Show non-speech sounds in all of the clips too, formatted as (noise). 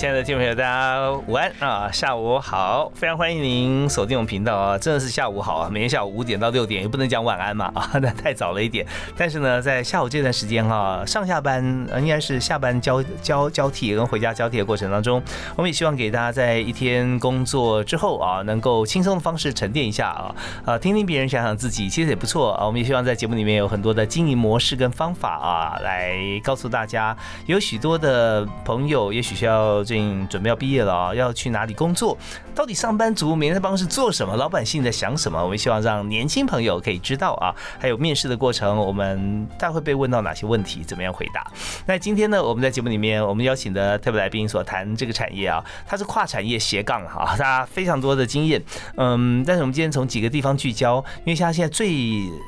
亲爱的听众朋友，大家午安啊，下午好，非常欢迎您锁定我们频道啊，真的是下午好啊，每天下午五点到六点，也不能讲晚安嘛啊，那 (laughs) 太早了一点。但是呢，在下午这段时间哈，上下班应该是下班交交交替跟回家交替的过程当中，我们也希望给大家在一天工作之后啊，能够轻松的方式沉淀一下啊，(laughs) 啊，听听别人，想想自己，其实也不错啊。我们也希望在节目里面有很多的经营模式跟方法啊，来告诉大家，有许多的朋友也许需要。最近准备要毕业了啊，要去哪里工作？到底上班族每天在办公室做什么？老百姓在想什么？我们希望让年轻朋友可以知道啊。还有面试的过程，我们大会被问到哪些问题？怎么样回答？那今天呢，我们在节目里面，我们邀请的特别来宾所谈这个产业啊，它是跨产业斜杠哈，他非常多的经验。嗯，但是我们今天从几个地方聚焦，因为像现在最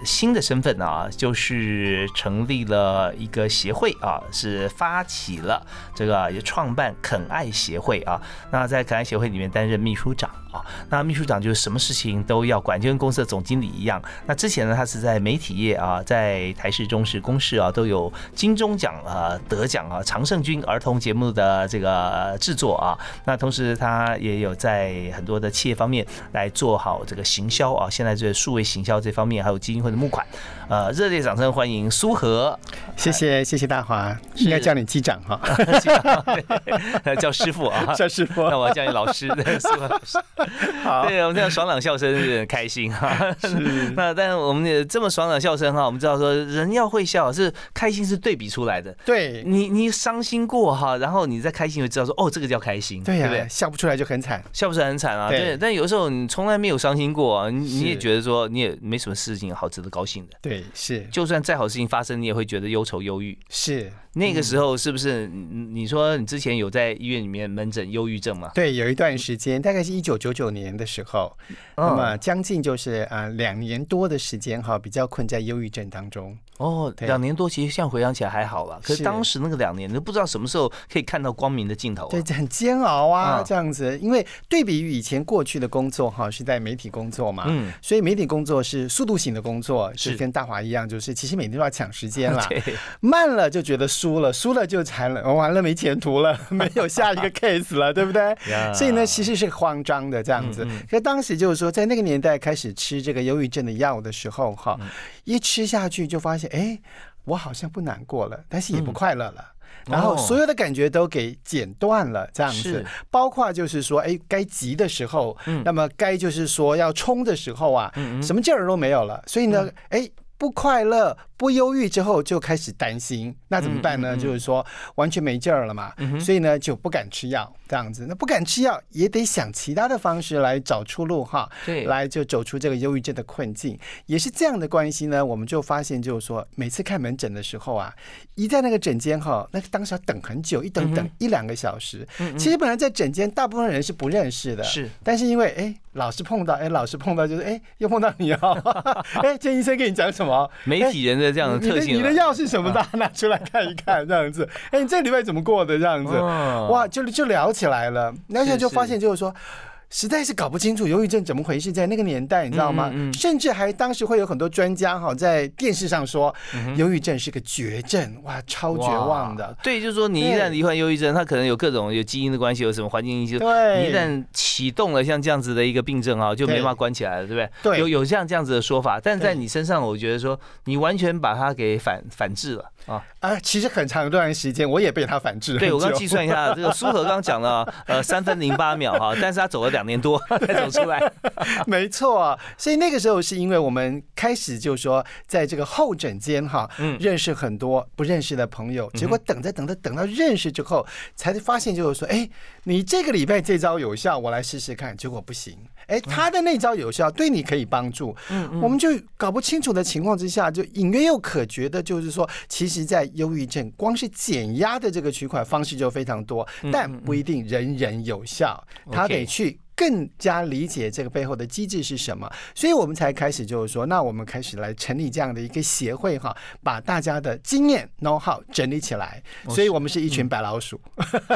新的身份啊，就是成立了一个协会啊，是发起了这个也创办。肯爱协会啊，那在可爱协会里面担任秘书长啊，那秘书长就是什么事情都要管，就跟公司的总经理一样。那之前呢，他是在媒体业啊，在台视、中视、公视啊都有金钟奖啊得奖啊，常胜军儿童节目的这个制作啊。那同时他也有在很多的企业方面来做好这个行销啊，现在这数位行销这方面还有基金会的募款。呃，热烈掌声欢迎苏和，谢谢谢谢大华，应该叫你机长哈。(laughs) 叫师傅啊，叫师傅。那我要叫你老师，(laughs) 对，师傅老师。好，对我们这样爽朗笑声是很开心哈。是。(laughs) 那但是我们也这么爽朗笑声哈，我们知道说人要会笑，是开心是对比出来的。对。你你伤心过哈，然后你再开心，就知道说哦，这个叫开心。对呀。对不对？笑不出来就很惨，笑不出来很惨啊。对。但有时候你从来没有伤心过，你你也觉得说你也没什么事情好值得高兴的。对，是。就算再好事情发生，你也会觉得忧愁忧郁。是。那个时候是不是？你说你之前有在医院里面门诊忧郁症吗？对，有一段时间，大概是一九九九年的时候，那么将近就是啊两年多的时间哈，比较困在忧郁症当中。哦，两年多，其实现在回想起来还好了。可是当时那个两年，都不知道什么时候可以看到光明的尽头。对，很煎熬啊，这样子。因为对比于以前过去的工作哈，是在媒体工作嘛，嗯，所以媒体工作是速度型的工作，是跟大华一样，就是其实每天都要抢时间啦。(laughs) 慢了就觉得输了，输了就惨了，完了没前途了，(laughs) 没有下一个 (laughs) case 了，对不对？所以呢，其实是慌张的这样子。可当时就是说，在那个年代开始吃这个忧郁症的药的时候哈，一吃下去就发现。哎，我好像不难过了，但是也不快乐了。然后所有的感觉都给剪断了，这样子，包括就是说，哎，该急的时候，那么该就是说要冲的时候啊，什么劲儿都没有了。所以呢，哎，不快乐。不忧郁之后就开始担心，那怎么办呢？就是说完全没劲儿了嘛，所以呢就不敢吃药，这样子。那不敢吃药也得想其他的方式来找出路哈，对，来就走出这个忧郁症的困境。也是这样的关系呢，我们就发现就是说，每次看门诊的时候啊，一在那个诊间哈，那个当时要等很久，一等等一两个小时。其实本来在诊间，大部分人是不认识的，是，但是因为哎老是碰到，哎老是碰到，就是哎又碰到你哦，(laughs) 哎这医生跟你讲什么？媒体人的。这样的特性，你的药是什么？大家拿出来看一看，这样子。哎，你这礼拜怎么过的？这样子，哇，就就聊起来了。聊起来就发现，就是说。实在是搞不清楚忧郁症怎么回事，在那个年代，你知道吗？嗯甚至还当时会有很多专家哈在电视上说，忧郁症是个绝症，哇，超绝望的。对，就是说你一旦罹患忧郁症，它可能有各种有基因的关系，有什么环境因素。对，你一旦启动了像这样子的一个病症啊，就没办法关起来了，对不对？对，有有这样这样子的说法，但在你身上，我觉得说你完全把它给反反制了啊啊！其实很长一段时间，我也被他反制。对我刚计算一下，这个苏荷刚讲了呃三分零八秒哈，(laughs) 但是他走了两。两年多 (laughs) 才走出来，没错。所以那个时候是因为我们开始就说，在这个候诊间哈，嗯，认识很多不认识的朋友。结果等着等着，等到认识之后，才发现就是说，哎，你这个礼拜这招有效，我来试试看。结果不行，哎，他的那招有效，对你可以帮助。嗯嗯，我们就搞不清楚的情况之下，就隐约又可觉得，就是说，其实，在忧郁症，光是减压的这个取款方式就非常多，但不一定人人有效，他得去。更加理解这个背后的机制是什么，所以我们才开始就是说，那我们开始来成立这样的一个协会哈，把大家的经验 know how 整理起来。所以我们是一群白老鼠。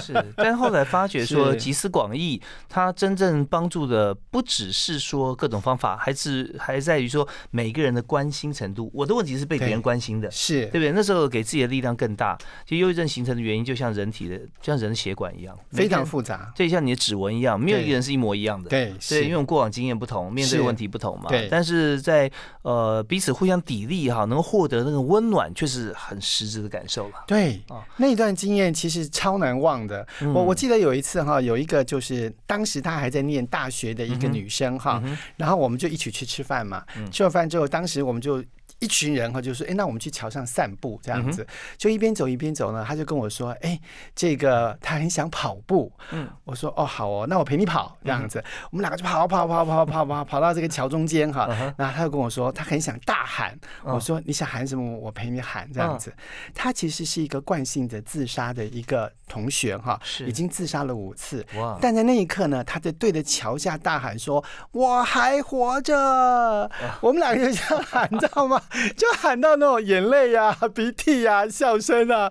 是，但后来发觉说 (laughs) 集思广益，它真正帮助的不只是说各种方法，还是还在于说每个人的关心程度。我的问题是被别人关心的，是对不对？那时候给自己的力量更大。其实忧郁症形成的原因，就像人体的，就像人的血管一样，非常复杂。就像你的指纹一样，没有一个人是一模。一样的，对，对，因为我们过往经验不同，面对问题不同嘛。对，但是在呃彼此互相砥砺哈，能够获得那个温暖，却是很实质的感受了。对，那一段经验其实超难忘的。我我记得有一次哈，有一个就是当时他还在念大学的一个女生哈，然后我们就一起去吃饭嘛。吃了饭之后，当时我们就。一群人哈，就说：“哎，那我们去桥上散步，这样子，就一边走一边走呢。”他就跟我说：“哎，这个他很想跑步。”嗯，我说：“哦，好哦，那我陪你跑。”这样子，我们两个就跑跑跑跑跑跑跑到这个桥中间哈。然后他就跟我说：“他很想大喊。”我说：“你想喊什么？我陪你喊。”这样子，他其实是一个惯性的自杀的一个同学哈，已经自杀了五次。哇！但在那一刻呢，他在对着桥下大喊说：“我还活着！”我们两个就这样喊，你知道吗？(laughs) 就喊到那种眼泪呀、(laughs) 鼻涕呀、笑声啊，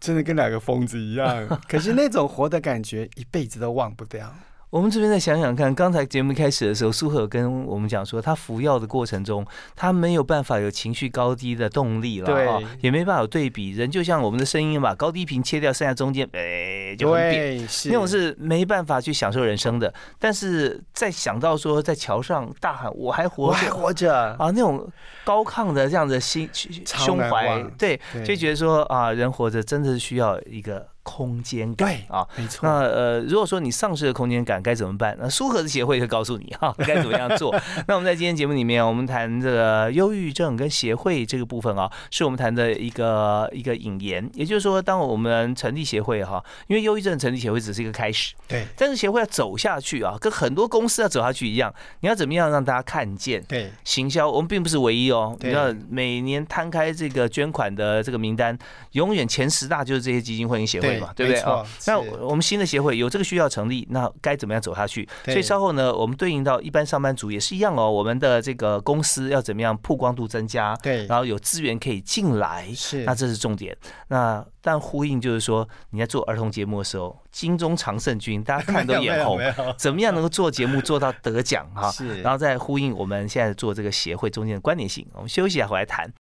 真的跟两个疯子一样。(laughs) 可是那种活的感觉，一辈子都忘不掉。我们这边再想想看，刚才节目开始的时候，苏荷跟我们讲说，他服药的过程中，他没有办法有情绪高低的动力了，对，也没办法有对比。人就像我们的声音嘛，高低频切掉，剩下中间，哎，就很扁，那种是没办法去享受人生的。但是在想到说，在桥上大喊“我还活着，我还活着”啊，那种高亢的这样的心胸怀，对，就觉得说啊，人活着真的是需要一个。空间感，对啊，没错。那呃，如果说你丧失了空间感，该怎么办？那苏荷的协会会告诉你哈，(laughs) 该怎么样做。(laughs) 那我们在今天节目里面，我们谈这个忧郁症跟协会这个部分啊，是我们谈的一个一个引言。也就是说，当我们成立协会哈，因为忧郁症成立协会只是一个开始，对。但是协会要走下去啊，跟很多公司要走下去一样，你要怎么样让大家看见？对，行销我们并不是唯一哦。你要每年摊开这个捐款的这个名单，永远前十大就是这些基金会跟协会嘛，对不对啊？那我们新的协会有这个需要成立，那该怎么样走下去？所以稍后呢，我们对应到一般上班族也是一样哦。我们的这个公司要怎么样曝光度增加？对，然后有资源可以进来，是那这是重点。那但呼应就是说，你在做儿童节目的时候，金钟常胜军，大家 (laughs) 看都眼红，怎么样能够做节目做到得奖哈？是，然后再呼应我们现在做这个协会中间的关联性。我们休息一下，回来谈。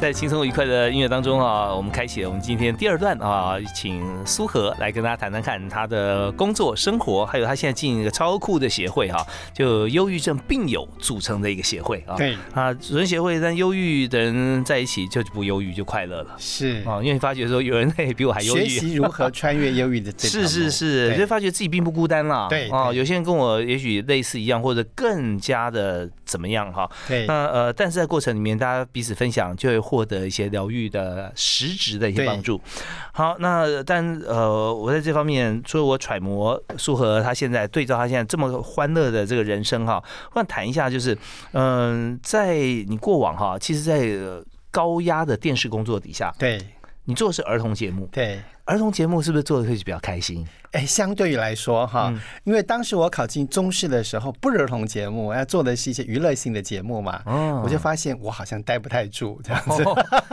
在轻松愉快的音乐当中啊，我们开启了我们今天第二段啊，请苏荷来跟大家谈谈看他的工作、生活，还有他现在进一个超酷的协会哈，就忧郁症病友组成的一个协会啊。对啊，组成协会，但忧郁的人在一起就不忧郁，就快乐了。是啊，因为发觉说有人比我还忧郁，学习如何穿越忧郁的这是是 (laughs) 是，就发觉自己并不孤单啦。对啊，有些人跟我也许类似一样，或者更加的怎么样哈。对，那呃，但是在过程里面，大家彼此分享，就会获得一些疗愈的实质的一些帮助。好，那但呃，我在这方面，除了我揣摩苏和他现在对照他现在这么欢乐的这个人生哈，我想谈一下，就是嗯，在你过往哈，其实，在高压的电视工作底下，对你做的是儿童节目，对儿童节目是不是做的会比较开心？哎，相对于来说哈，因为当时我考进中视的时候，不是儿童节目，要做的是一些娱乐性的节目嘛，我就发现我好像待不太住这样子。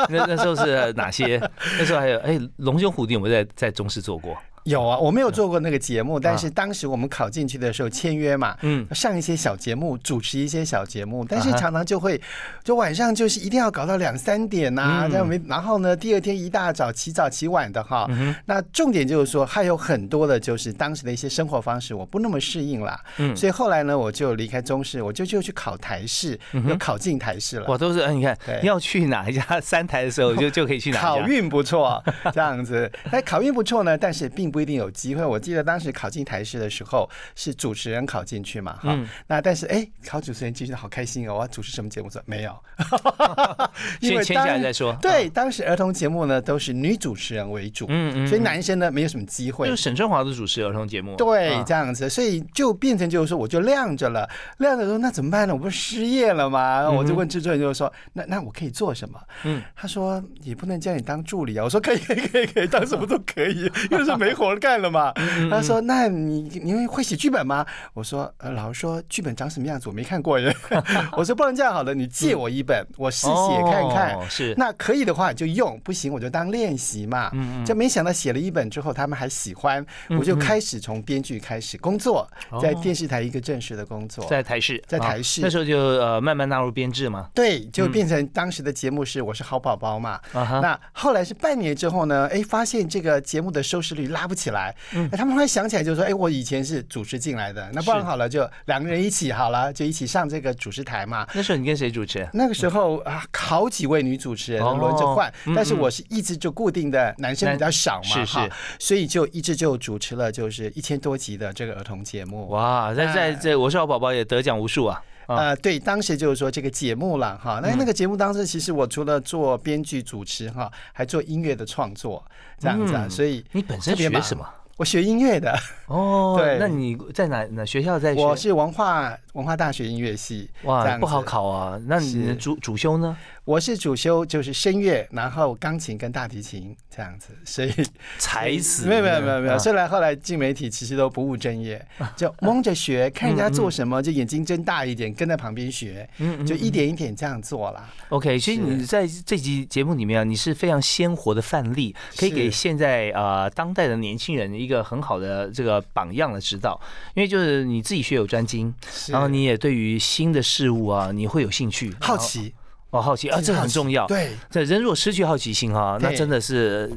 那那时候是哪些？那时候还有哎，龙兄虎弟有没有在在中视做过？有啊，我没有做过那个节目，但是当时我们考进去的时候签约嘛，嗯，上一些小节目，主持一些小节目，但是常常就会，就晚上就是一定要搞到两三点呐，这样没，然后呢，第二天一大早起早起晚的哈，那重点就是说还有很多的就是当时的一些生活方式我不那么适应啦，嗯，所以后来呢，我就离开中视，我就就去考台视，又考进台视了。我都是，你看要去哪一家三台的时候，就就可以去哪考运不错，这样子，哎，考运不错呢，但是并不一定有机会。我记得当时考进台视的时候，是主持人考进去嘛，哈，那但是哎，考主持人进去的好开心哦，我要主持什么节目？说没有，(laughs) 先签下来再说。对，当时儿童节目呢都是女主持人为主，嗯嗯，所以男生呢没有什么机会。就沈春华的主持儿童节目，对，这样子，所以就变成就是说，我就晾着了，晾着说那怎么办呢？我不是失业了吗？我就问制作人，就是说，那那我可以做什么？嗯，他说也不能叫你当助理啊。我说可以 (laughs) 可以可以可以，当什么都可以，(laughs) 因为是没活干了嘛。他说那你你会写剧本吗？我说呃，老师说剧本长什么样子我没看过耶。(laughs) (laughs) 我说不能这样好了，你借我一本，我试写看看。是，那可以的话就用，不行我就当练习嘛。就没想到写了一本之后，他们还喜欢，我就开始从编剧开始工作，在电视台一个正式的工作，在台视，在台视。那时候就呃慢慢纳入编制嘛。对，就变成当时的节目是我是好宝宝嘛。那后来是半年之后呢，哎，发现这个节目的收视率拉不起来。嗯。他们会想起来就说，哎，我以前是主持进来的，那不然好了，就两个人一起好了，就一起上这个主持台嘛。那时候你跟谁主持？那个时候啊，好几位女主持人轮着换，但是我是一直就固定的，男生比较少嘛，是是，所以就一直就主持了，就是一千多集的这个儿童节目。哇，在在在，我是好宝宝也得奖无数啊。呃，对，当时就是说这个节目了哈。那那个节目当时其实我除了做编剧主持哈，还做音乐的创作这样子，啊。所以你本身学什么？我学音乐的哦。对，那你在哪哪学校在？我是文化文化大学音乐系。哇，不好考啊。那你的主主修呢？我是主修就是声乐，然后钢琴跟大提琴这样子，(laughs) 所以 (laughs) 才死没有没有没有没有。虽然后来进媒体，其实都不务正业，就 (laughs) 蒙着学，看人家做什么，就眼睛睁大一点，跟在旁边学，就一点一点这样做啦。OK，其实你在这集节目里面啊，你是非常鲜活的范例，可以给现在呃当代的年轻人一个很好的这个榜样的指导。因为就是你自己学有专精，然后你也对于新的事物啊，你会有兴趣、好奇。哦，好奇啊，这很重要。对，这人如果失去好奇心哈，那真的是，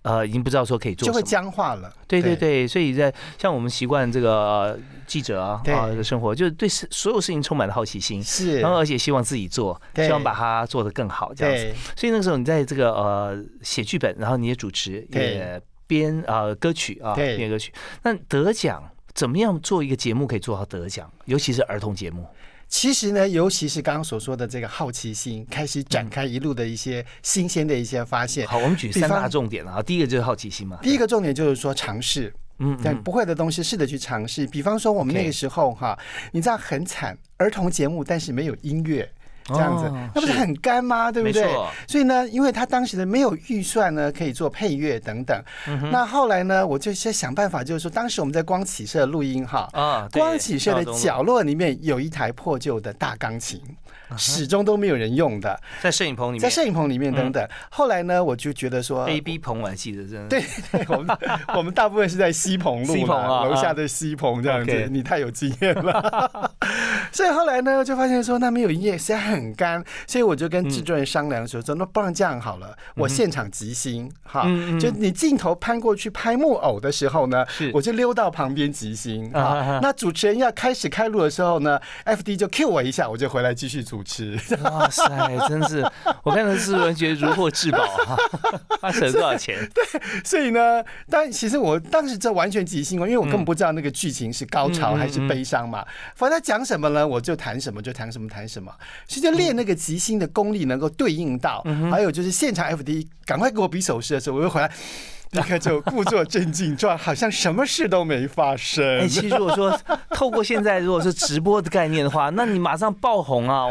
呃，已经不知道说可以做就会僵化了。对对对，所以在像我们习惯这个记者啊啊的生活，就是对所有事情充满了好奇心，是，然后而且希望自己做，希望把它做得更好这样子。所以那个时候你在这个呃写剧本，然后你也主持，也编啊歌曲啊编歌曲，那得奖怎么样做一个节目可以做到得奖，尤其是儿童节目。其实呢，尤其是刚刚所说的这个好奇心，开始展开一路的一些新鲜的一些发现。好，我们举三大重点啊。第一个就是好奇心嘛。第一个重点就是说尝试，嗯，但不会的东西试着去尝试。比方说我们那个时候哈，你知道很惨，儿童节目但是没有音乐。这样子，那不是很干吗？对不对？所以呢，因为他当时的没有预算呢，可以做配乐等等。那后来呢，我就先想办法，就是说，当时我们在光启社录音哈，啊，光启社的角落里面有一台破旧的大钢琴。始终都没有人用的，在摄影棚里面，在摄影棚里面等等。后来呢，我就觉得说，A B 棚我还记得，真的。对，我们 (laughs) 我们大部分是在西棚录嘛，楼下的西棚这样子。你太有经验了。(laughs) 所以后来呢，就发现说，那没有音乐实在很干，所以我就跟制作人商量说，说那不然这样好了，我现场即兴哈，就你镜头攀过去拍木偶的时候呢，我就溜到旁边即兴啊。那主持人要开始开录的时候呢，F D 就 Q 我一下，我就回来继续主。持哇塞，真是我看到是人觉得如获至宝哈，(laughs) 他省了多少钱？对，所以呢，但其实我当时这完全即兴哦，因为我根本不知道那个剧情是高潮还是悲伤嘛。反正他讲什么呢，我就谈什么，就谈什么谈什么。其实练那个即兴的功力能够对应到，还有就是现场 F D 赶快给我比手势的时候，我又回来。(laughs) 立刻就故作镇静状，好像什么事都没发生。哎，其实如果说透过现在如果是直播的概念的话，那你马上爆红啊！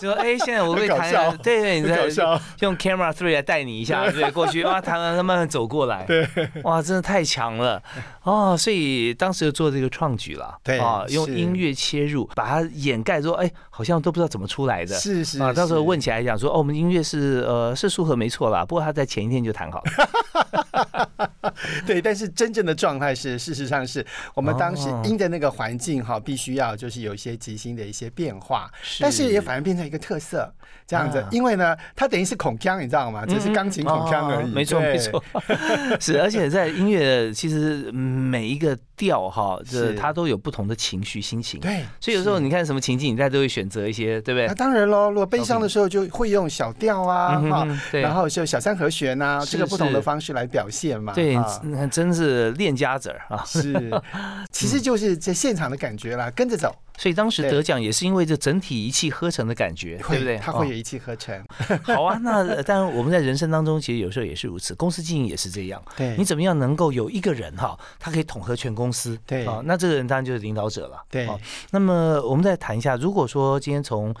就说哎，现在我会弹，对对，你在用 camera three 来带你一下，(laughs) 对，过去哇，弹完他慢慢走过来，对，哇，真的太强了。哦，所以当时就做这个创举了，对啊，用音乐切入，把它掩盖说，哎，好像都不知道怎么出来的，是是啊，到时候问起来讲说，哦，我们音乐是呃是舒和没错啦，不过他在前一天就弹好了，(laughs) 对，但是真正的状态是，事实上是我们当时音的那个环境哈，必须要就是有一些即兴的一些变化，但是也反而变成一个特色这样子，因为呢，它等于是孔腔，你知道吗？只是钢琴孔腔而已，没错没错，(laughs) 是，而且在音乐其实每一个调哈，这它都有不同的情绪心情，对，所以有时候你看什么情境，你在都会选择一些，对不对？那当然喽，如果悲伤的时候就会用小调啊，哈，然后就小三和弦啊，这个不同的方式来表现嘛，对，那真是练家子啊，是，其实就是在现场的感觉啦，跟着走。所以当时得奖也是因为这整体一气呵成的感觉，对不对？他会有一气呵成。(laughs) (laughs) 好啊，那当然我们在人生当中其实有时候也是如此，公司经营也是这样。对，你怎么样能够有一个人哈，他可以统合全公司？对啊，那这个人当然就是领导者了。对，那么我们再谈一下，如果说今天从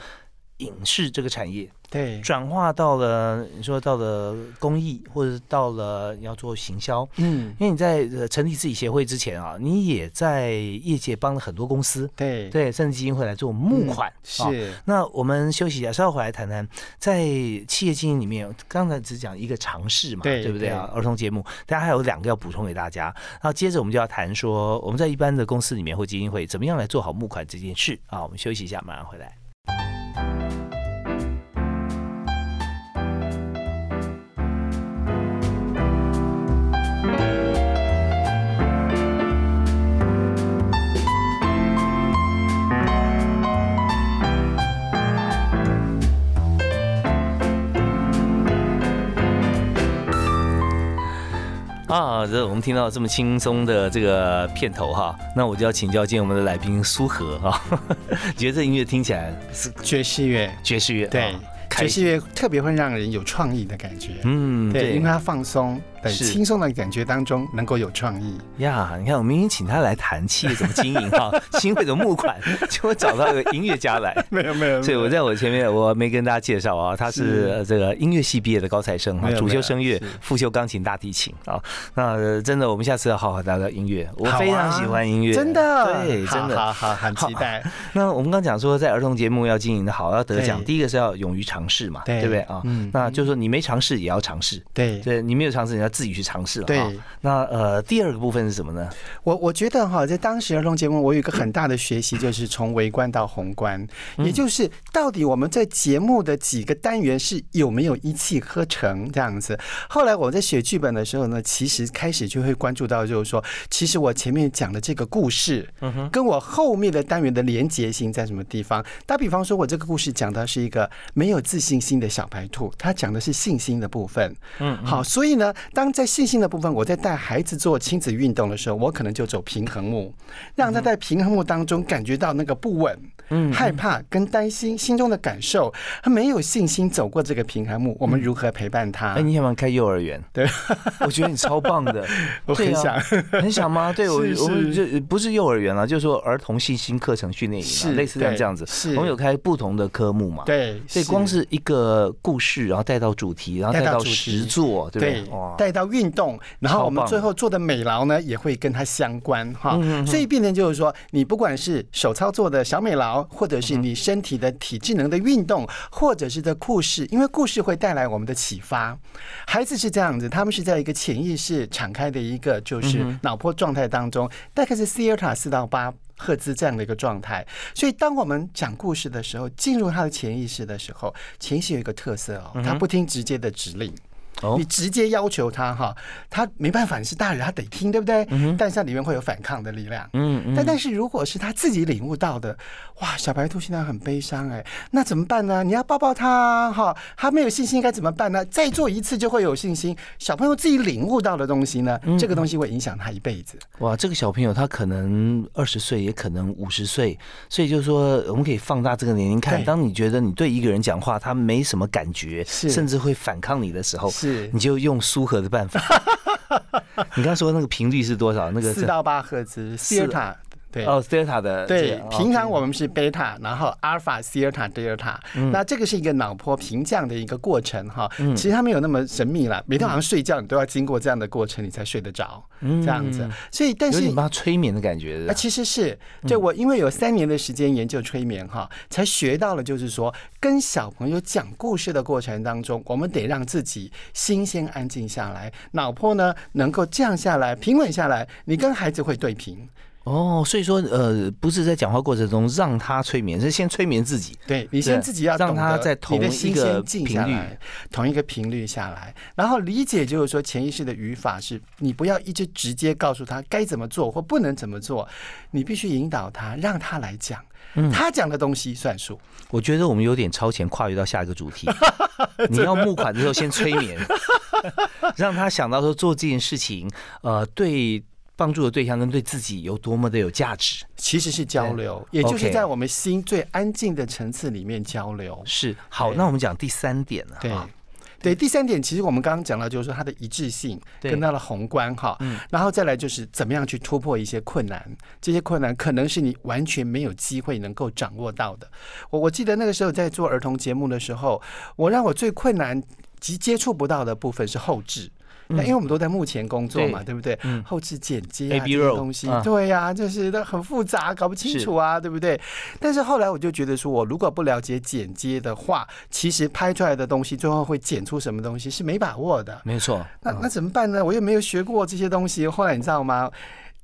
影视这个产业。对，转化到了你说到了公益，或者到了要做行销，嗯，因为你在成立自己协会之前啊，你也在业界帮了很多公司，对对，甚至基金会来做募款。是，那我们休息一下，稍后回来谈谈在企业经营里面，刚才只讲一个尝试嘛，对不对啊？儿童节目，大家还有两个要补充给大家。然后接着我们就要谈说，我们在一般的公司里面或基金会，怎么样来做好募款这件事啊？我们休息一下，马上回来。啊，这我们听到这么轻松的这个片头哈，那我就要请教今天我们的来宾苏和哈，(laughs) 觉得这音乐听起来是爵士乐，爵士乐对。爵士乐特别会让人有创意的感觉，嗯，对，因为它放松，在轻松的感觉当中能够有创意。呀。你看，我明明请他来谈企业怎么经营哈，(laughs) 新会的募款，结果找到一个音乐家来，(laughs) 没有没有。所以我在我前面我没跟大家介绍啊，他是这个音乐系毕业的高材生啊，主修声乐，副修钢琴、大提琴啊。那真的，我们下次要好好聊聊音乐，我非常喜欢音乐，真的，对，真的，好好很期待。那我们刚讲说，在儿童节目要经营的好，要得奖，第一个是要勇于尝。试嘛，对不对？啊？嗯，那就是说你没尝试也要尝试，对，对你没有尝试，你要自己去尝试了。对，那呃，第二个部分是什么呢？我我觉得哈，在当时儿童节目，我有一个很大的学习，就是从微观到宏观，也就是到底我们在节目的几个单元是有没有一气呵成这样子。后来我在写剧本的时候呢，其实开始就会关注到，就是说，其实我前面讲的这个故事，嗯哼，跟我后面的单元的连结性在什么地方？打比方说，我这个故事讲的是一个没有。自信心的小白兔，他讲的是信心的部分。嗯，好，所以呢，当在信心的部分，我在带孩子做亲子运动的时候，我可能就走平衡木，让他在平衡木当中感觉到那个不稳。害怕跟担心心中的感受，他没有信心走过这个平衡木，我们如何陪伴他？哎，你想不想开幼儿园？(laughs) 对，我觉得你超棒的，(laughs) 我很想，很想吗？对我，我们就不是幼儿园了，就是说儿童信心课程训练营，类似这样这样子。是，我们有开不同的科目嘛？对，所以光是一个故事，然后带到主题，然后带到实作，对，带到运动，然后我们最后做的美劳呢，也会跟它相关哈。所以变成就是说，你不管是手操作的小美劳，或者是你。身体的体智能的运动，或者是的故事，因为故事会带来我们的启发。孩子是这样子，他们是在一个潜意识敞开的一个就是脑波状态当中，大概是西尔塔四到八赫兹这样的一个状态。所以，当我们讲故事的时候，进入他的潜意识的时候，潜意识有一个特色哦，他不听直接的指令。你直接要求他哈，他没办法，你是大人，他得听，对不对？嗯但是里面会有反抗的力量。嗯嗯。但但是如果是他自己领悟到的，哇，小白兔现在很悲伤哎，那怎么办呢？你要抱抱他哈，他没有信心该怎么办呢？再做一次就会有信心。小朋友自己领悟到的东西呢，这个东西会影响他一辈子。哇，这个小朋友他可能二十岁，也可能五十岁，所以就是说，我们可以放大这个年龄看。当你觉得你对一个人讲话他没什么感觉，甚至会反抗你的时候。是，你就用舒和的办法。(laughs) 你刚说那个频率是多少？那个四到八赫兹，西尔塔对。哦，delta 的对，平常我们是贝塔，然后阿尔法、西尔塔、德尔塔，那这个是一个脑波平降的一个过程哈。其实它没有那么神秘了，每天晚上睡觉你都要经过这样的过程，你才睡得着，这样子。所以，但是你帮他催眠的感觉。啊，其实是。就我因为有三年的时间研究催眠哈，才学到了，就是说跟小朋友讲故事的过程当中，我们得让自己心先安静下来，脑波呢能够降下来，平稳下来，你跟孩子会对平。哦，所以说，呃，不是在讲话过程中让他催眠，是先催眠自己。对你先自己要让他在同一个频率，同一个频率下来，然后理解就是说潜意识的语法是，你不要一直直接告诉他该怎么做或不能怎么做，你必须引导他，让他来讲，他讲的东西算数。我觉得我们有点超前，跨越到下一个主题。(laughs) 你要募款的时候先催眠，(laughs) 让他想到说做这件事情，呃，对。帮助的对象跟对自己有多么的有价值，其实是交流，也就是在我们心最安静的层次里面交流。是好，那我们讲第三点了。对，对，第三点其实我们刚刚讲到，就是说它的一致性跟它的宏观哈，然后再来就是怎么样去突破一些困难，这些困难可能是你完全没有机会能够掌握到的。我我记得那个时候在做儿童节目的时候，我让我最困难及接触不到的部分是后置。那因为我们都在幕前工作嘛，对不对？后置剪接啊这些东西，对呀，就是都很复杂，搞不清楚啊，对不对？但是后来我就觉得说，我如果不了解剪接的话，其实拍出来的东西最后会剪出什么东西是没把握的。没错。那那怎么办呢？我又没有学过这些东西。后来你知道吗？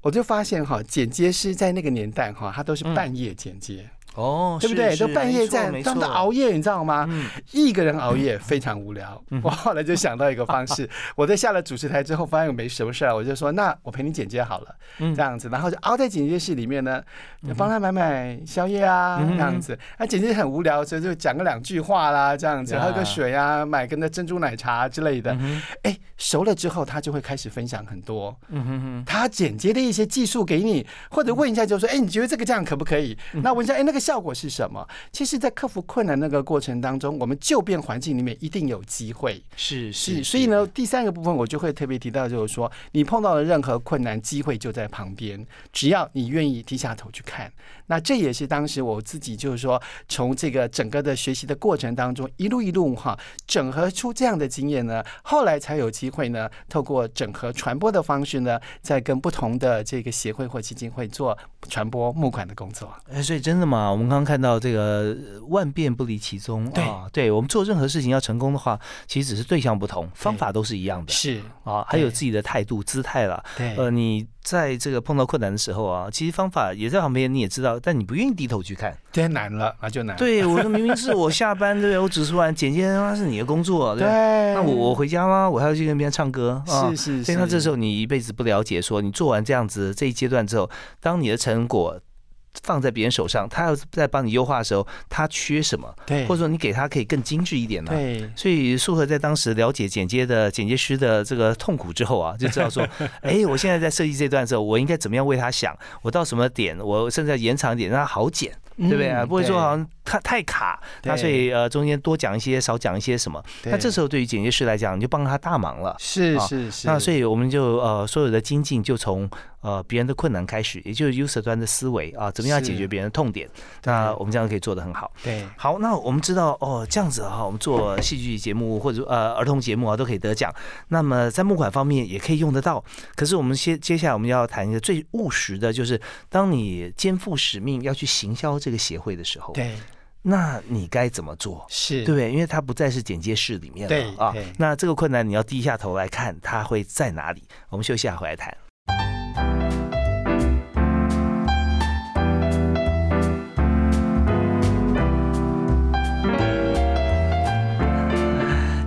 我就发现哈，剪接师在那个年代哈，他都是半夜剪接。哦，对不对？都半夜在，他们熬夜，你知道吗？一个人熬夜非常无聊。(laughs) 我后来就想到一个方式，(laughs) 我在下了主持台之后，发现没什么事儿，我就说，那我陪你剪接好了，这样子，然后就熬在剪接室里面呢，帮他买买宵夜啊，这样子。他剪接很无聊，所以就讲个两句话啦，这样子，喝个水啊，买个那珍珠奶茶之类的。哎，熟了之后，他就会开始分享很多，他剪接的一些技术给你，或者问一下，就说，哎，你觉得这个这样可不可以？那问一下，哎，那个。效果是什么？其实，在克服困难那个过程当中，我们就变环境里面一定有机会。是是，所以呢，第三个部分我就会特别提到，就是说，你碰到了任何困难，机会就在旁边，只要你愿意低下头去看。那这也是当时我自己就是说，从这个整个的学习的过程当中，一路一路哈，整合出这样的经验呢，后来才有机会呢，透过整合传播的方式呢，在跟不同的这个协会或基金会做传播募款的工作。哎，所以真的吗？我们刚刚看到这个万变不离其宗啊，对我们做任何事情要成功的话，其实只是对象不同，方法都是一样的。是啊，还有自己的态度、姿态了。对，呃，你在这个碰到困难的时候啊，其实方法也在旁边，你也知道，但你不愿意低头去看，太难了，那就难。对，我说明明是我下班，对不对？(laughs) 我只是完剪接，那是你的工作，对。那我我回家吗？我还要去跟别人唱歌？是是。所以，他这时候你一辈子不了解，说你做完这样子这一阶段之后，当你的成果。放在别人手上，他要在帮你优化的时候，他缺什么？对，或者说你给他可以更精致一点呢？对。所以素和在当时了解剪接的剪接师的这个痛苦之后啊，就知道说，(laughs) 哎，我现在在设计这段的时候，我应该怎么样为他想？我到什么点，我甚至要延长一点，让他好剪。对不对啊？不会说好像太太卡，那所以呃中间多讲一些，少讲一些什么？那这时候对于剪接师来讲，你就帮他大忙了。是是是。那所以我们就呃所有的精进就从呃别人的困难开始，也就是 user 端的思维啊，怎么样解决别人的痛点？那我们这样可以做得很好。对。好，那我们知道哦，这样子哈，我们做戏剧节目或者呃儿童节目啊都可以得奖。那么在募款方面也可以用得到。可是我们接接下来我们要谈一个最务实的，就是当你肩负使命要去行销这。这个协会的时候，对，那你该怎么做？是对不对？因为它不再是剪接室里面了啊。那这个困难你要低下头来看，它会在哪里？我们休息下回来谈。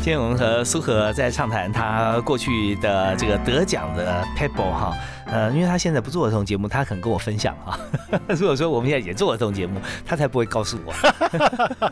今天我们和苏荷在畅谈他过去的这个得奖的 table 哈。呃，因为他现在不做儿童节目，他肯跟我分享啊。如果说我们现在也做儿童节目，他才不会告诉我。(laughs)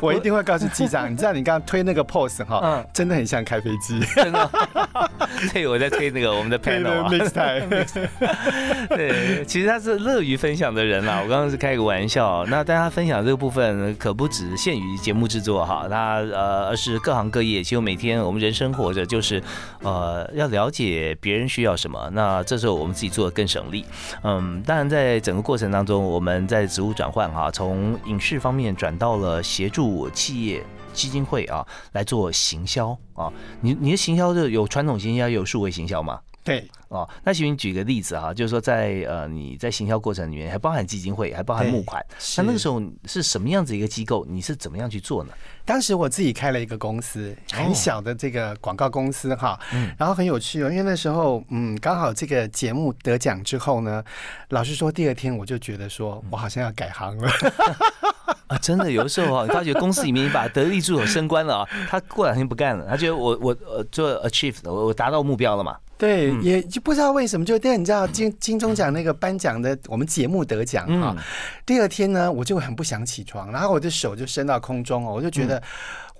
我一定会告诉机长，你知道你刚刚推那个 pose 哈，嗯，真的很像开飞机，真的。(laughs) 对，我在推那个我们的 panel 啊。(laughs) 对，其实他是乐于分享的人啦。我刚刚是开个玩笑，那大家分享这个部分可不只限于节目制作哈，他呃，而是各行各业。其实每天我们人生活着，就是呃，要了解别人需要什么。那这时候我们自己做的更省力。嗯，当然在整个过程当中，我们在职务转换哈，从影视方面转到了协助企业。基金会啊，来做行销啊，你你的行销就有传统行销，有数位行销吗？对哦，那请你举个例子哈，就是说在呃你在行销过程里面，还包含基金会，还包含募款，那那个时候是什么样子一个机构？你是怎么样去做呢？当时我自己开了一个公司，很小的这个广告公司哈，然后很有趣哦，因为那时候嗯刚好这个节目得奖之后呢，老实说第二天我就觉得说我好像要改行了。(laughs) 啊，真的有的时候啊，你发觉公司里面你把得力助手升官了啊，他过两天不干了，他觉得我我呃做 achieve 我我达到目标了嘛。对，也就不知道为什么，就但你知道金金钟奖那个颁奖的，我们节目得奖哈，第二天呢，我就很不想起床，然后我的手就伸到空中哦，我就觉得。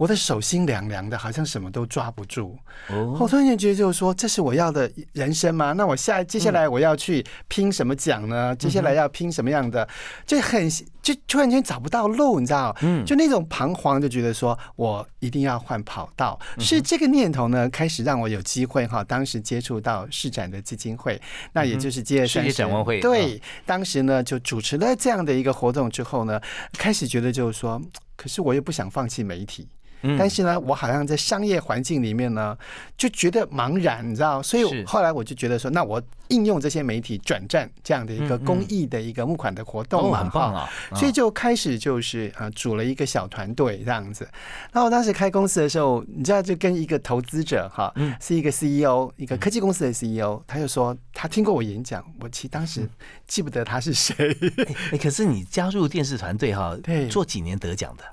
我的手心凉凉的，好像什么都抓不住。我突然间觉得，就是说，这是我要的人生吗？那我下接下来我要去拼什么奖呢？接下来要拼什么样的？就很就突然间找不到路，你知道？嗯，就那种彷徨，就觉得说我一定要换跑道。是这个念头呢，开始让我有机会哈。当时接触到市展的基金会，那也就是接世界展望会。对，当时呢就主持了这样的一个活动之后呢，开始觉得就是说，可是我又不想放弃媒体。但是呢，我好像在商业环境里面呢，就觉得茫然，你知道？所以后来我就觉得说，那我应用这些媒体转战这样的一个公益的一个募款的活动嘛，很棒啊！所以就开始就是啊，组了一个小团队这样子。那我当时开公司的时候，你知道，就跟一个投资者哈，是一个 CEO，一个科技公司的 CEO，他就说他听过我演讲，我其实当时记不得他是谁。哎，可是你加入电视团队哈，对，做几年得奖的？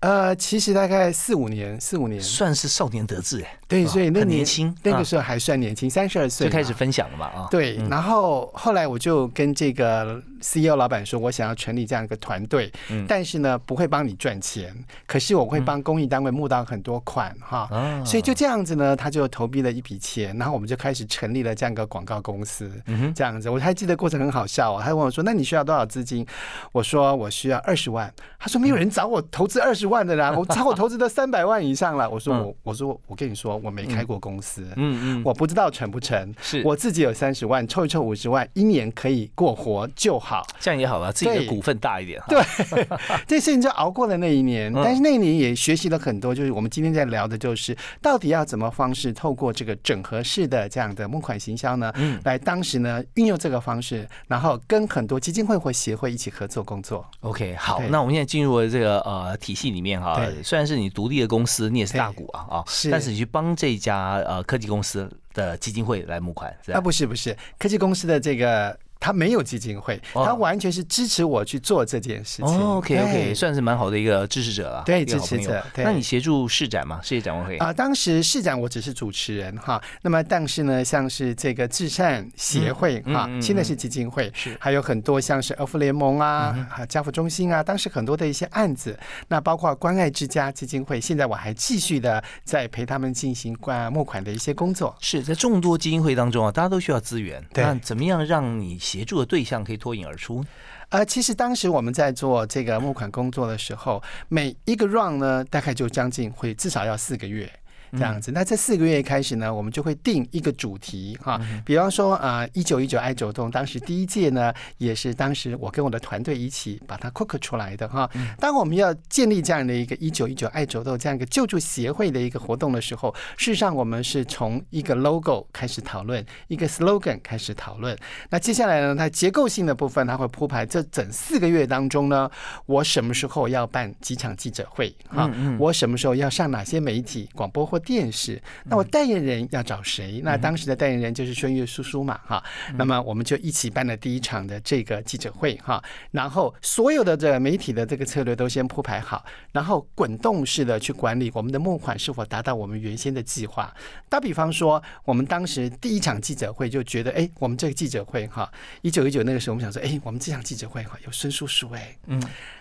呃，其实大概四五年，四五年算是少年得志哎。对，所以那年轻那个时候还算年轻，三十二岁就开始分享了嘛啊。对，然后后来我就跟这个 CEO 老板说，我想要成立这样一个团队，但是呢不会帮你赚钱，可是我会帮公益单位募到很多款哈。所以就这样子呢，他就投币了一笔钱，然后我们就开始成立了这样一个广告公司。这样子，我还记得过程很好笑哦。他问我说：“那你需要多少资金？”我说：“我需要二十万。”他说：“没有人找我投资二十。”万的啦，我找我投资都 (laughs) 三百万以上了。我说我我说我跟你说，我没开过公司，嗯嗯，我不知道成不成。是我自己有三十万，凑一凑五十万，一年可以过活就好。这样也好了，自己的股份大一点。对，(laughs) 这事情就熬过了那一年。但是那一年也学习了很多，就是我们今天在聊的，就是到底要怎么方式透过这个整合式的这样的募款行销呢？嗯，来当时呢运用这个方式，然后跟很多基金会或协会一起合作工作。OK，好，那我们现在进入了这个呃体系里。里面哈，虽然是你独立的公司，你也是大股啊啊，但是你去帮这家呃科技公司的基金会来募款，啊不是不是。科技公司的这个。他没有基金会，他完全是支持我去做这件事情。OK OK，算是蛮好的一个支持者了。对，支持者。那你协助市展吗？世界展望会啊，当时市展我只是主持人哈。那么，但是呢，像是这个至善协会哈，现在是基金会，是还有很多像是儿福联盟啊、家福中心啊，当时很多的一些案子。那包括关爱之家基金会，现在我还继续的在陪他们进行关募款的一些工作。是在众多基金会当中啊，大家都需要资源。那怎么样让你？协助的对象可以脱颖而出。呃，其实当时我们在做这个募款工作的时候，每一个 run 呢，大概就将近会至少要四个月。这样子，那这四个月开始呢，我们就会定一个主题哈，比方说啊，一九一九爱走动，当时第一届呢，也是当时我跟我的团队一起把它 cook 出来的哈。当我们要建立这样的一个一九一九爱走动这样一个救助协会的一个活动的时候，事实上我们是从一个 logo 开始讨论，一个 slogan 开始讨论。那接下来呢，它结构性的部分，它会铺排这整四个月当中呢，我什么时候要办几场记者会哈，我什么时候要上哪些媒体广播会。或电视，那我代言人要找谁？那当时的代言人就是孙悦叔叔嘛，哈。那么我们就一起办了第一场的这个记者会，哈。然后所有的这个媒体的这个策略都先铺排好，然后滚动式的去管理我们的募款是否达到我们原先的计划。打比方说，我们当时第一场记者会就觉得，哎，我们这个记者会，哈，一九一九那个时候，我们想说，哎，我们这场记者会，哈，有孙叔叔，哎，嗯。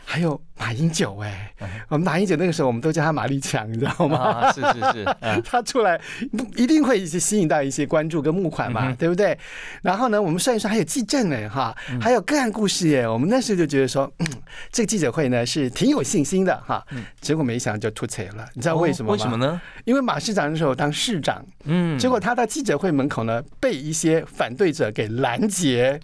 还有马英九哎，我们马英九那个时候我们都叫他马立强，你知道吗？是是是，(laughs) 他出来一定会吸引到一些关注跟募款嘛，对不对？然后呢，我们算一算还有记证哎哈，还有个案故事耶。我们那时候就觉得说，这个记者会呢是挺有信心的哈。结果没想到就突锤了，你知道为什么吗？为什么呢？因为马市长那时候当市长，嗯，结果他到记者会门口呢被一些反对者给拦截。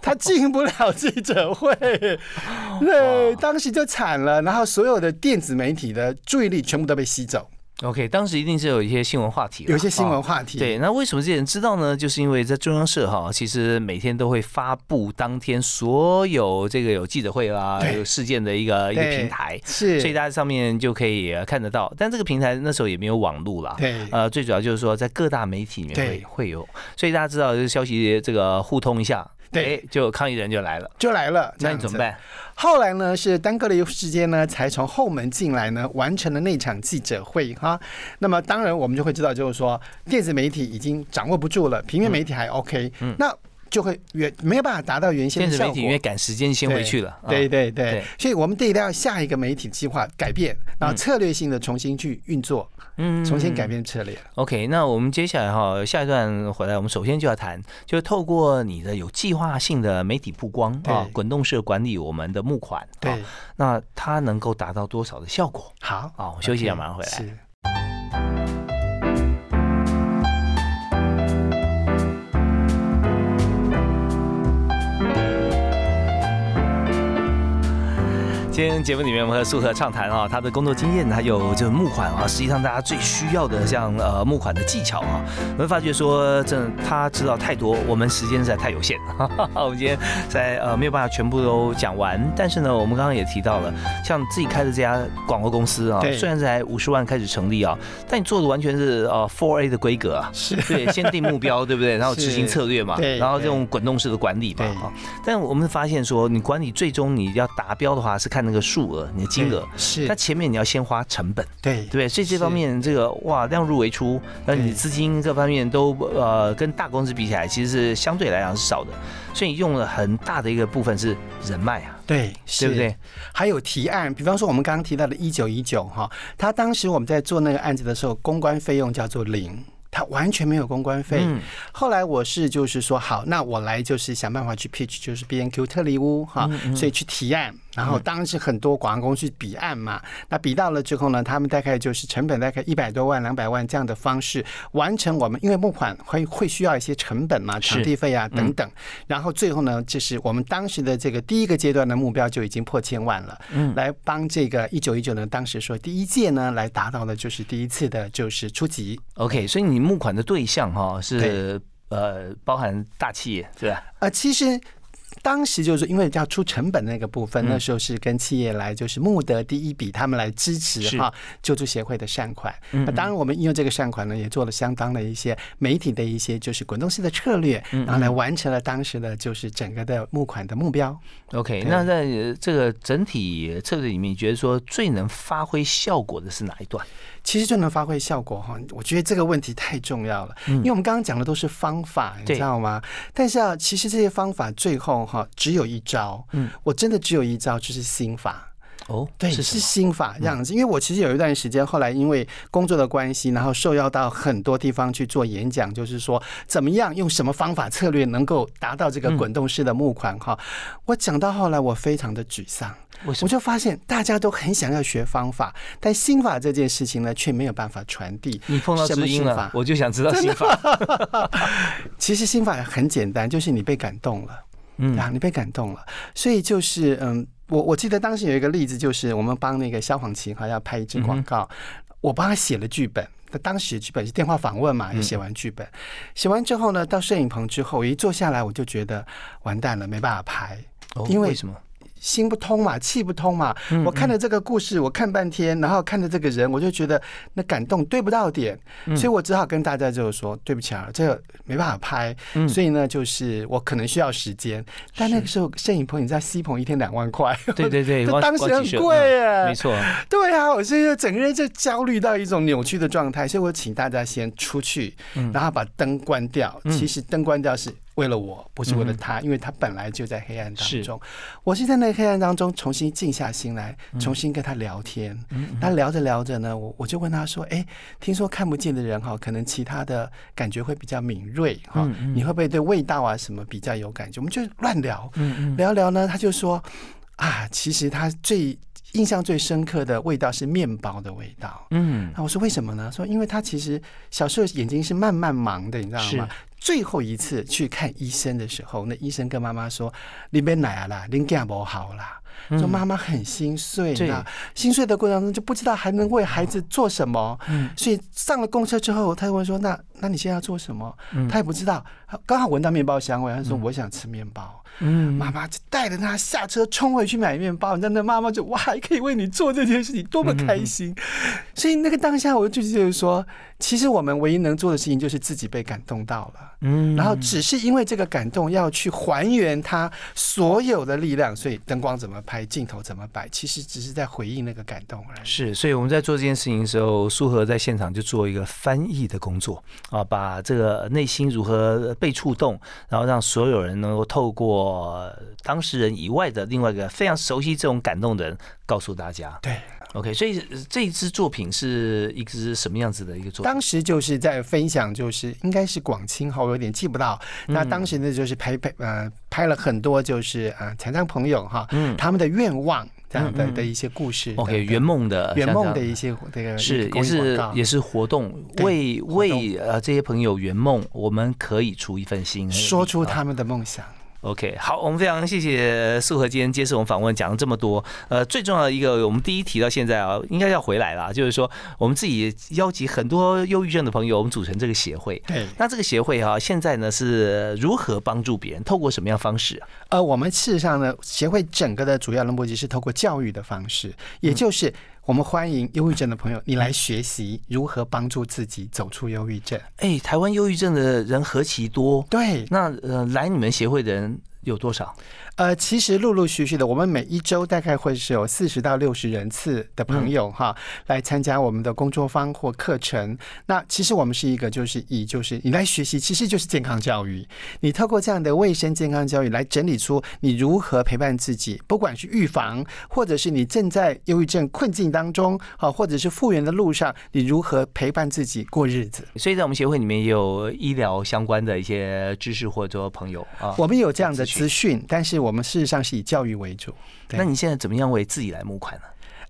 他进不了记者会，(laughs) 对，当时就惨了。然后所有的电子媒体的注意力全部都被吸走。OK，当时一定是有一些新闻话题，有一些新闻话题。对，那为什么这些人知道呢？就是因为在中央社哈，其实每天都会发布当天所有这个有记者会啦、有事件的一个一个平台，是，所以大家上面就可以看得到。但这个平台那时候也没有网络啦，对，呃，最主要就是说在各大媒体里面会会有，所以大家知道这个消息这个互通一下。对，就抗议人就来了，就来了。那你怎么办？后来呢？是耽搁了一时间呢，才从后门进来呢，完成了那场记者会哈。那么当然，我们就会知道，就是说电子媒体已经掌握不住了，平面媒体还 OK。嗯，那。就会原没有办法达到原先的效果。电子媒体因为赶时间先回去了。对对对，所以我们得要下一个媒体计划改变，然后策略性的重新去运作，嗯，重新改变策略。OK，那我们接下来哈，下一段回来，我们首先就要谈，就是透过你的有计划性的媒体曝光啊，滚动式管理我们的募款，对，那它能够达到多少的效果？好，啊，我休息一下，马上回来。今天节目里面，我们和素和畅谈啊，他的工作经验，还有就是募款啊，实际上大家最需要的像呃募款的技巧啊，我们发觉说，这他知道太多，我们时间实在太有限，我们今天在呃没有办法全部都讲完。但是呢，我们刚刚也提到了，像自己开的这家广告公司啊，虽然才五十万开始成立啊，但你做的完全是呃 Four A 的规格啊，是 (laughs) 对，先定目标，对不对？然后执行策略嘛，对然后这种滚动式的管理嘛，啊。但我们发现说，你管理最终你要达标的话，是看。那个数额，你的金额是，那前面你要先花成本，对对，所以这方面这个哇量入为出，那你资金各方面都呃跟大公司比起来，其实是相对来讲是少的，所以你用了很大的一个部分是人脉啊，对，对不对？还有提案，比方说我们刚刚提到的一九一九哈，他当时我们在做那个案子的时候，公关费用叫做零。他完全没有公关费。后来我是就是说，好，那我来就是想办法去 pitch，就是 B N Q 特例屋哈，所以去提案。然后当时很多广告公司比案嘛，那比到了之后呢，他们大概就是成本大概一百多万、两百万这样的方式完成我们，因为募款会会需要一些成本嘛，场地费啊等等。然后最后呢，就是我们当时的这个第一个阶段的目标就已经破千万了。嗯，来帮这个一九一九呢，当时说第一届呢，来达到的就是第一次的就是初级。OK，所以你募款的对象哈是呃包含大企业是吧？呃，其实。当时就是因为要出成本那个部分，那时候是跟企业来就是募得第一笔，他们来支持哈救助协会的善款。那当然我们应用这个善款呢，也做了相当的一些媒体的一些就是滚动式的策略，然后来完成了当时的就是整个的募款的目标。OK，那在这个整体策略里面，你觉得说最能发挥效果的是哪一段？其实就能发挥效果哈，我觉得这个问题太重要了，因为我们刚刚讲的都是方法，你知道吗？但是啊，其实这些方法最后哈只有一招，嗯，我真的只有一招，就是心法哦，对，是心法这样子。因为我其实有一段时间，后来因为工作的关系，然后受邀到很多地方去做演讲，就是说怎么样用什么方法策略能够达到这个滚动式的募款哈。我讲到后来，我非常的沮丧。我就发现大家都很想要学方法，但心法这件事情呢，却没有办法传递。你碰到知音了，我就想知道心法。(laughs) 其实心法很简单，就是你被感动了，嗯啊，你被感动了。所以就是嗯，我我记得当时有一个例子，就是我们帮那个消防旗哈要拍一支广告，我帮他写了剧本。他当时剧本是电话访问嘛，也写完剧本，写完之后呢，到摄影棚之后，我一坐下来，我就觉得完蛋了，没办法拍。因为什么？心不通嘛，气不通嘛。我看了这个故事，我看半天，然后看着这个人，我就觉得那感动对不到点，所以我只好跟大家就是说，对不起啊，这个没办法拍。所以呢，就是我可能需要时间。但那个时候摄影棚你知道西棚一天两万块，对对对，(laughs) 当时很贵耶，没错。对啊，我现在整个人就焦虑到一种扭曲的状态，所以我请大家先出去，然后把灯关掉。其实灯关掉是。为了我，不是为了他，因为他本来就在黑暗当中。我是在那个黑暗当中重新静下心来，重新跟他聊天。那聊着聊着呢，我我就问他说：“哎，听说看不见的人哈，可能其他的感觉会比较敏锐哈，你会不会对味道啊什么比较有感觉？”我们就乱聊，聊聊呢，他就说：“啊，其实他最印象最深刻的味道是面包的味道。”嗯，那我说为什么呢？说因为他其实小时候眼睛是慢慢盲的，你知道吗？最后一次去看医生的时候，那医生跟妈妈说：“你别来了，你感不好啦。”说妈妈很心碎，那心碎的过程中就不知道还能为孩子做什么。所以上了公车之后，他就问说：“那那你现在要做什么？”他也不知道，刚好闻到面包香味，他说：“我想吃面包。”嗯，妈妈就带着他下车冲回去买面包，你知道那妈妈就我，还可以为你做这件事情，多么开心！所以那个当下，我就就是说，其实我们唯一能做的事情就是自己被感动到了，嗯，然后只是因为这个感动要去还原他所有的力量，所以灯光怎么拍，镜头怎么摆，其实只是在回应那个感动而已。是，所以我们在做这件事情的时候，苏荷在现场就做一个翻译的工作啊，把这个内心如何被触动，然后让所有人能够透过。当事人以外的另外一个非常熟悉这种感动的人，告诉大家。对，OK，所以这一支作品是一支什么样子的一个作品？当时就是在分享，就是应该是广清哈，我有点记不到。那当时呢，就是拍拍呃拍了很多，就是呃残障朋友哈，嗯他们的愿望这样的的一些故事。OK，圆梦的圆梦的一些这个是也是也是活动，为为呃这些朋友圆梦，我们可以出一份心，说出他们的梦想。OK，好，我们非常谢谢素和今天接受我们访问，讲了这么多。呃，最重要的一个，我们第一提到现在啊，应该要回来了，就是说我们自己邀集很多忧郁症的朋友，我们组成这个协会。对，那这个协会啊，现在呢是如何帮助别人？透过什么样方式啊？呃，我们事实上呢，协会整个的主要的目的是透过教育的方式，也就是。我们欢迎忧郁症的朋友，你来学习如何帮助自己走出忧郁症。哎，台湾忧郁症的人何其多？对，那呃，来你们协会的人。有多少？呃，其实陆陆续续的，我们每一周大概会是有四十到六十人次的朋友哈，来参加我们的工作坊或课程。那其实我们是一个，就是以就是你来学习，其实就是健康教育。你透过这样的卫生健康教育来整理出你如何陪伴自己，不管是预防，或者是你正在忧郁症困境当中，好，或者是复原的路上，你如何陪伴自己过日子。所以在我们协会里面也有医疗相关的一些知识或者朋友啊，我们有这样的。资讯，但是我们事实上是以教育为主。那你现在怎么样为自己来募款呢？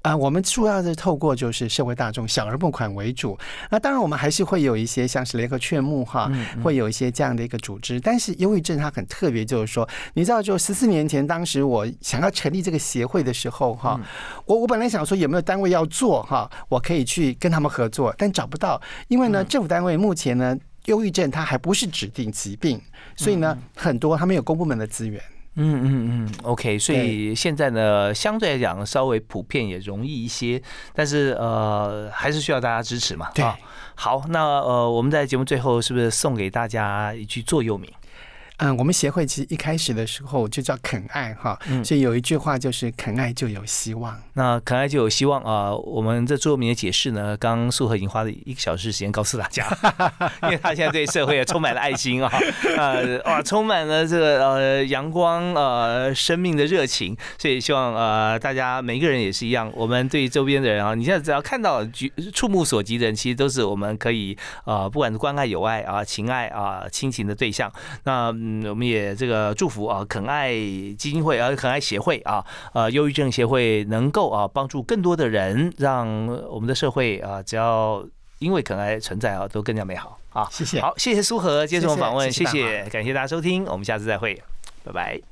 啊，我们主要是透过就是社会大众小额募款为主。那当然，我们还是会有一些像是联合劝募哈，会有一些这样的一个组织。但是忧郁症它很特别，就是说，你知道，就十四年前，当时我想要成立这个协会的时候哈，我我本来想说有没有单位要做哈，我可以去跟他们合作，但找不到，因为呢，政府单位目前呢。忧郁症它还不是指定疾病，所以呢，很多他们有公部门的资源。嗯嗯嗯，OK，所以现在呢，相对来讲稍微普遍也容易一些，但是呃，还是需要大家支持嘛。对，好，那呃，我们在节目最后是不是送给大家一句座右铭？嗯，我们协会其实一开始的时候就叫肯爱哈，所以有一句话就是肯爱就有希望。那肯爱就有希望啊！我们这座名的解释呢，刚素和已经花了一个小时时间告诉大家，(laughs) 因为他现在对社会也充满了爱心啊，呃，哇，充满了这个呃阳光呃生命的热情，所以希望呃大家每一个人也是一样，我们对周边的人啊，你现在只要看到举触目所及的人，其实都是我们可以呃，不管是关爱、友爱啊、情爱啊、亲情的对象，那。嗯，我们也这个祝福啊，肯爱基金会啊，肯爱协会啊，呃，忧郁症协会能够啊，帮助更多的人，让我们的社会啊，只要因为肯爱存在啊，都更加美好啊。谢谢，好，谢谢苏和接受访问，谢谢，感谢大家收听，我们下次再会，拜拜。